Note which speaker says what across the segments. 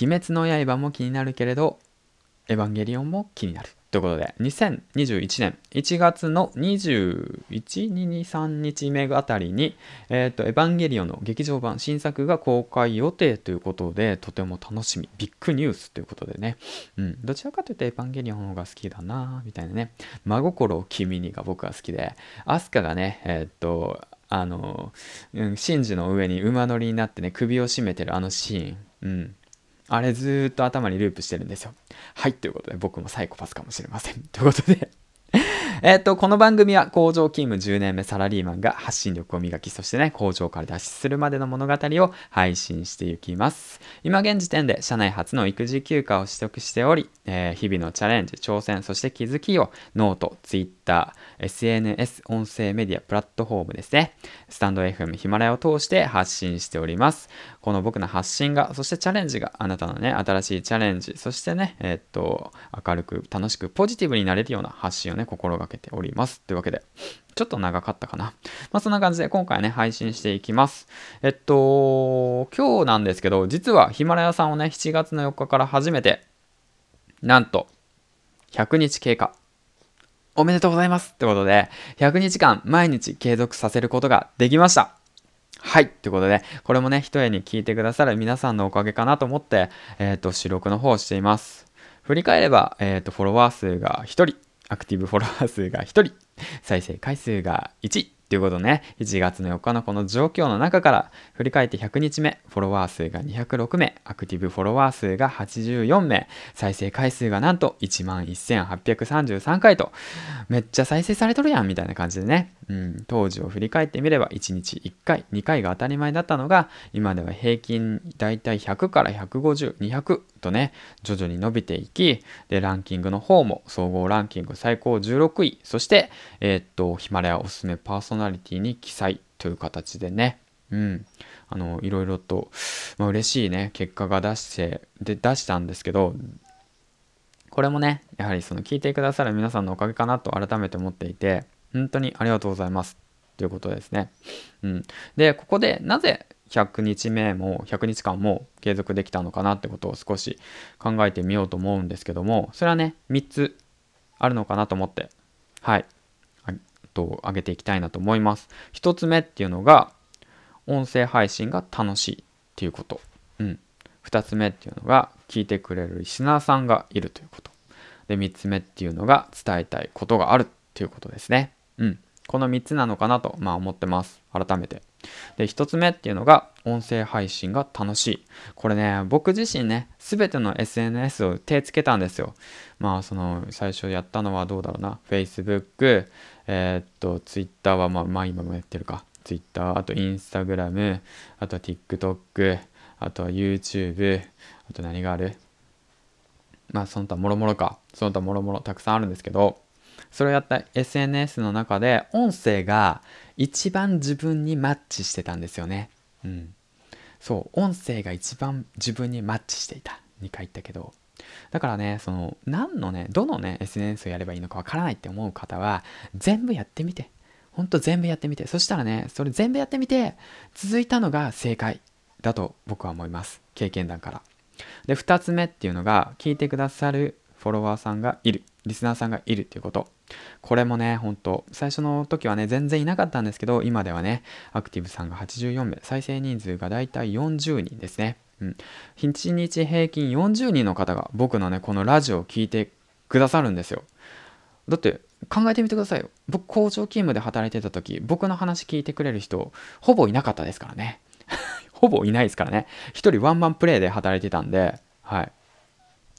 Speaker 1: 鬼滅の刃も気になるけれど、エヴァンゲリオンも気になる。ということで、2021年1月の21、23日目あたりに、えっ、ー、と、エヴァンゲリオンの劇場版新作が公開予定ということで、とても楽しみ、ビッグニュースということでね、うん、どちらかというとエヴァンゲリオンの方が好きだなみたいなね、真心を君にが僕は好きで、アスカがね、えっ、ー、と、あの、うん、シンジの上に馬乗りになってね、首を絞めてるあのシーン、うん、あれずっと頭にループしてるんですよ。はい、ということで僕もサイコパスかもしれません。ということで えっと、この番組は工場勤務10年目サラリーマンが発信力を磨き、そしてね、工場から脱出するまでの物語を配信していきます。今現時点で社内初の育児休暇を取得しており、えー、日々のチャレンジ、挑戦、そして気づきをノート、ツイッター、SNS、音声メディア、プラットフォームですね。スタンド FM、ヒマラヤを通して発信しております。この僕の発信が、そしてチャレンジがあなたのね、新しいチャレンジ、そしてね、えー、っと、明るく、楽しく、ポジティブになれるような発信をね、心がけております。というわけで、ちょっと長かったかな。まあそんな感じで今回ね、配信していきます。えっと、今日なんですけど、実はヒマラヤさんをね、7月の4日から初めて、なんと、100日経過。おめでとうございますってことで、100日間毎日継続させることができました。はい。ということで、これもね、一重に聞いてくださる皆さんのおかげかなと思って、えっ、ー、と、収録の方をしています。振り返れば、えっ、ー、と、フォロワー数が1人、アクティブフォロワー数が1人、再生回数が1、ということね、1月の4日のこの状況の中から振り返って100日目、フォロワー数が206名、アクティブフォロワー数が84名、再生回数がなんと11,833回と、めっちゃ再生されとるやんみたいな感じでね、うん、当時を振り返ってみれば1日1回、2回が当たり前だったのが、今では平均だいたい100から150、200とね、徐々に伸びていき、で、ランキングの方も総合ランキング最高16位、そして、えー、っと、ヒマラヤおすすめパーソナリティに記載という形でね、うん、あの、いろいろと、まあ、嬉しいね、結果が出して、で、出したんですけど、これもね、やはりその聞いてくださる皆さんのおかげかなと改めて思っていて、本当にありがとうございますということですね。うん、で、ここでなぜ100日目も100日間も継続できたのかなってことを少し考えてみようと思うんですけども、それはね、3つあるのかなと思って、はい、と上げていきたいなと思います。1つ目っていうのが、音声配信が楽しいっていうこと。うん。2つ目っていうのが、聞いてくれるリスナーさんがいるということ。で、3つ目っていうのが、伝えたいことがあるっていうことですね。うん。この3つなのかなと、まあ思ってます。改めて。で、1つ目っていうのが、音声配信が楽しい。これね、僕自身ね、すべての SNS を手つけたんですよ。まあ、その、最初やったのはどうだろうな。Facebook、えー、っと、Twitter はまあ、まあ今もやってるか。Twitter、あと Instagram、あとは TikTok、あとは YouTube、あと何がある？まあ、その他もろもろか。その他もろもろたくさんあるんですけど、それをやった SNS の中で音声が一番自分にマッチしてたんですよね。うん。そう、音声が一番自分にマッチしていた。2回言ったけど。だからね、その、何のね、どのね、SNS をやればいいのかわからないって思う方は、全部やってみて。ほんと全部やってみて。そしたらね、それ全部やってみて、続いたのが正解だと僕は思います。経験談から。で、2つ目っていうのが、聞いてくださるフォロワーさんがいる。リスナーさんがいるっていうこと。これもね、ほんと、最初の時はね、全然いなかったんですけど、今ではね、アクティブさんが84名、再生人数がだいたい40人ですね。うん。1日平均40人の方が僕のね、このラジオを聴いてくださるんですよ。だって、考えてみてくださいよ。僕、工場勤務で働いてた時、僕の話聞いてくれる人、ほぼいなかったですからね。ほぼいないですからね。一人ワンマンプレイで働いてたんで、はい。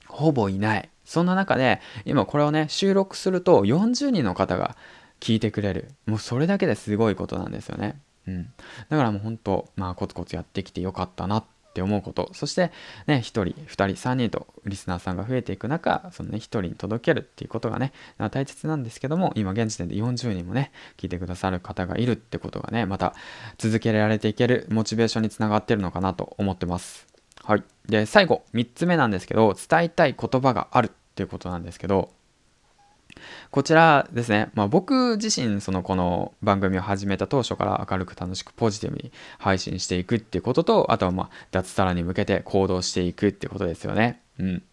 Speaker 1: ほぼいない。そんな中で、今これをね、収録すると40人の方が聞いてくれる。もうそれだけですごいことなんですよね。うん。だからもう本当、まあコツコツやってきてよかったなって思うこと。そしてね、1人、2人、3人とリスナーさんが増えていく中、そのね、1人に届けるっていうことがね、大切なんですけども、今現時点で40人もね、聞いてくださる方がいるってことがね、また続けられていけるモチベーションにつながってるのかなと思ってます。はい。で、最後、3つ目なんですけど、伝えたい言葉があるっていうことなんですけど、こちらですね、まあ、僕自身そのこの番組を始めた当初から明るく楽しくポジティブに配信していくっていうこととあとはまあ脱サラに向けて行動していくってことですよね。うん。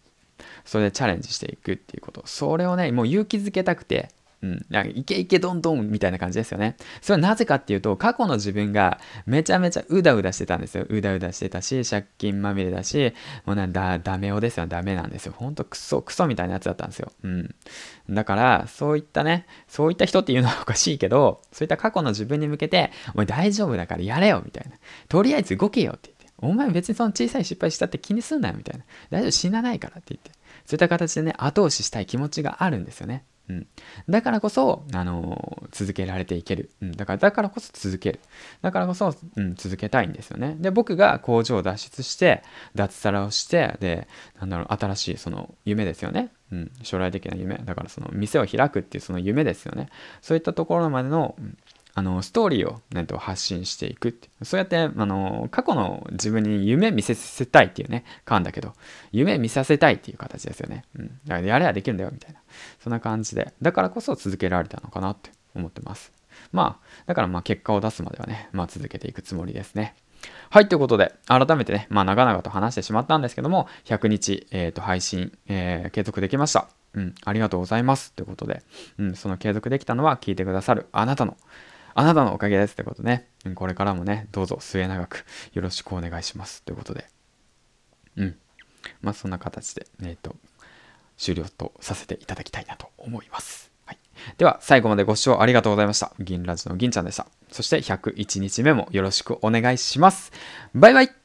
Speaker 1: それでチャレンジしていくっていうこと。それをねもう勇気づけたくてうん、なんかイケイケどんどんみたいな感じですよね。それはなぜかっていうと、過去の自分がめちゃめちゃうだうだしてたんですよ。うだうだしてたし、借金まみれだし、もうなんだ、ダメ男ですよ。ダメなんですよ。ほんとクソ、クソみたいなやつだったんですよ。うん。だから、そういったね、そういった人っていうのはおかしいけど、そういった過去の自分に向けて、お前大丈夫だからやれよみたいな。とりあえず動けよって言って。お前別にその小さい失敗したって気にすんなよみたいな。大丈夫死なないからって言って。そういった形でね、後押ししたい気持ちがあるんですよね。うん、だからこそ、あのー、続けられていける、うん、だからだからこそ続ける。だからこそ、うん、続けたいんですよね。で僕が工場を脱出して脱サラをしてでなんだろう新しいその夢ですよね、うん、将来的な夢。だからその店を開くっていうその夢ですよね。そういったところまでの、あのストーリーを、ね、と発信していくって。そうやってあの過去の自分に夢見せせたいっていうね感だけど夢見させたいっていう形ですよね、うん、だからやればできるんだよみたいな。そんな感じで。だからこそ続けられたのかなって思ってます。まあだからまあ結果を出すまではね、まあ、続けていくつもりですね。はい、ということで、改めてね、まあ、長々と話してしまったんですけども、100日、えー、と配信、えー、継続できました。うん、ありがとうございます。ということで、うん、その継続できたのは聞いてくださるあなたのあなたのおかげですってことね。これからもね、どうぞ末永くよろしくお願いします。ということで。うん。まあそんな形で、えっ、ー、と、終了とさせていただきたいなと思います。はい。では、最後までご視聴ありがとうございました。銀ラジの銀ちゃんでした。そして101日目もよろしくお願いします。バイバイ